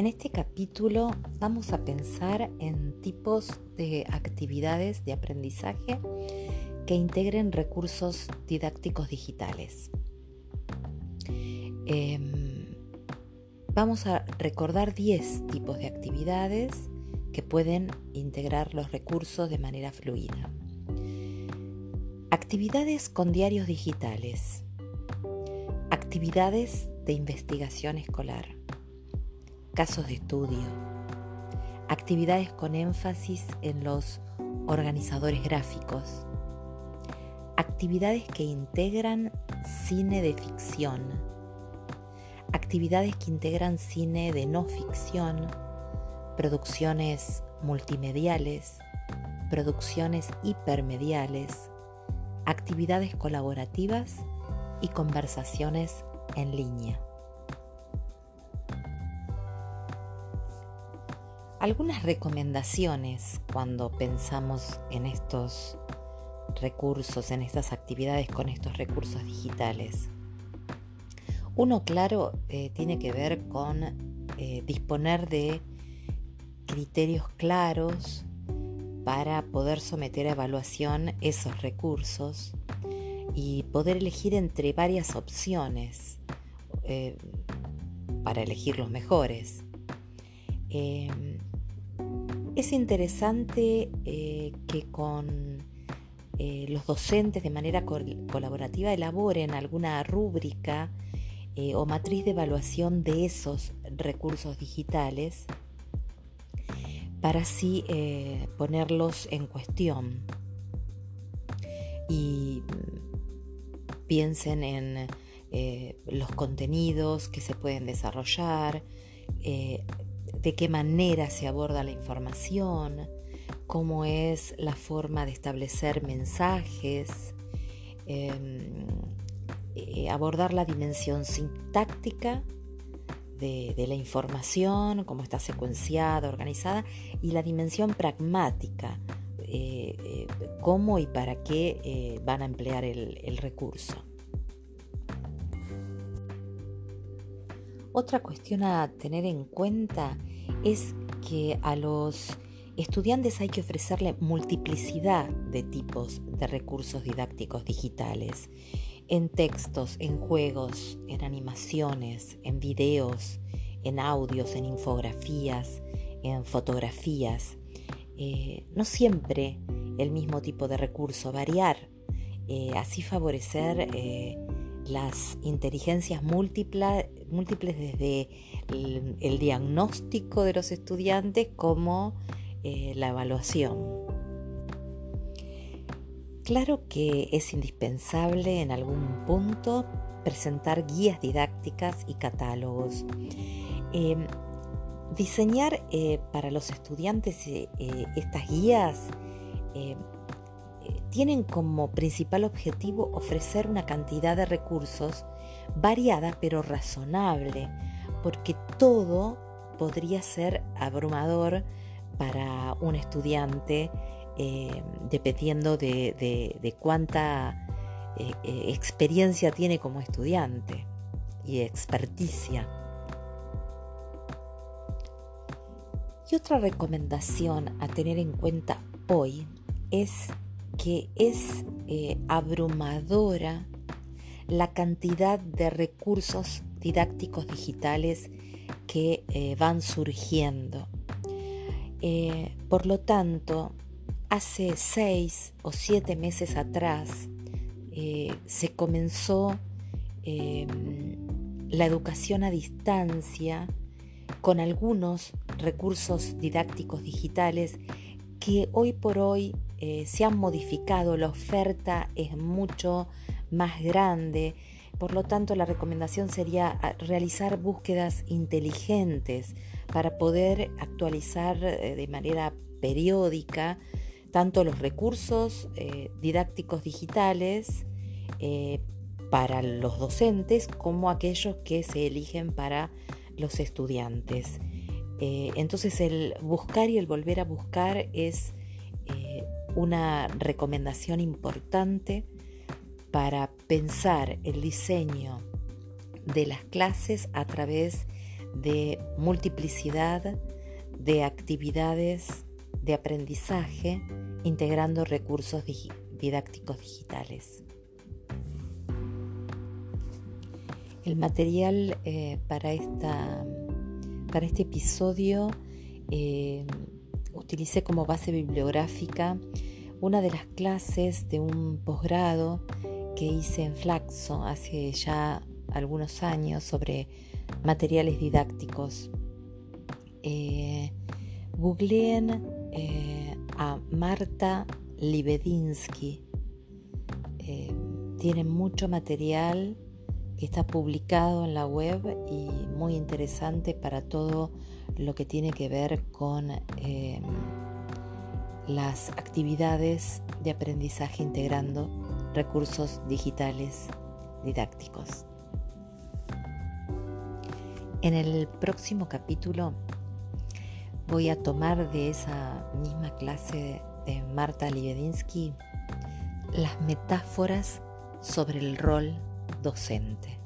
En este capítulo vamos a pensar en tipos de actividades de aprendizaje que integren recursos didácticos digitales. Em, vamos a recordar 10 tipos de actividades que pueden integrar los recursos de manera fluida. Actividades con diarios digitales. Actividades de investigación escolar. Casos de estudio. Actividades con énfasis en los organizadores gráficos. Actividades que integran cine de ficción. Actividades que integran cine de no ficción. Producciones multimediales. Producciones hipermediales. Actividades colaborativas y conversaciones en línea. Algunas recomendaciones cuando pensamos en estos recursos, en estas actividades con estos recursos digitales. Uno, claro, eh, tiene que ver con eh, disponer de criterios claros para poder someter a evaluación esos recursos y poder elegir entre varias opciones eh, para elegir los mejores. Em, es interesante eh, que con eh, los docentes de manera colaborativa elaboren alguna rúbrica o matriz de evaluación de esos recursos digitales para así ponerlos en cuestión. Y piensen en eh, los contenidos que se pueden desarrollar, eh, de qué manera se aborda la información, cómo es la forma de establecer mensajes, em, eh, abordar la dimensión sintáctica de, la información, cómo está secuenciada, organizada, y la dimensión pragmática eh, eh, cómo y para qué van a emplear el, recurso. Otra cuestión a tener en cuenta es que a los estudiantes hay que ofrecerle multiplicidad de tipos de recursos didácticos digitales, en textos, en juegos, en animaciones, en videos, en audios, en infografías, en fotografías, eh, no siempre el mismo tipo de recurso, variar, eh, así favorecer eh, las inteligencias múltiples, múltiples desde el, diagnóstico de los estudiantes como la evaluación. Claro que es indispensable en algún punto presentar guías didácticas y catálogos. Diseñar eh, para los estudiantes eh, eh, estas guías tienen como principal objetivo ofrecer una cantidad de recursos variada pero razonable, porque todo podría ser abrumador para un estudiante dependiendo de cuánta experiencia tiene como estudiante y experticia. Y otra recomendación a tener en cuenta hoy es que es eh, abrumadora la cantidad de recursos didácticos digitales que eh, van surgiendo. Eh, por lo tanto, hace seis o siete meses atrás se comenzó la educación a distancia con algunos recursos didácticos digitales que hoy por hoy eh, se han modificado, la oferta es mucho más grande, por lo tanto la recomendación sería ah, realizar búsquedas inteligentes para poder actualizar eh, de manera periódica tanto los recursos eh, didácticos digitales para los docentes como aquellos que se eligen para los estudiantes. Entonces el buscar y el volver a buscar es una recomendación importante para pensar el diseño de las clases a través de multiplicidad de actividades de aprendizaje integrando recursos didácticos digitales. El material eh, para, esta, para este episodio eh, utilicé como base bibliográfica una de las clases de un posgrado que hice en Flaxo hace ya algunos años sobre materiales didácticos. Eh, googleen eh, a Marta Libedinsky. Eh, tiene mucho material que está publicado en la web y muy interesante para todo lo que tiene que ver con eh, las actividades de aprendizaje integrando recursos digitales didácticos. En el próximo capítulo voy a tomar de esa misma clase de Marta Libedinsky las metáforas sobre el rol docente.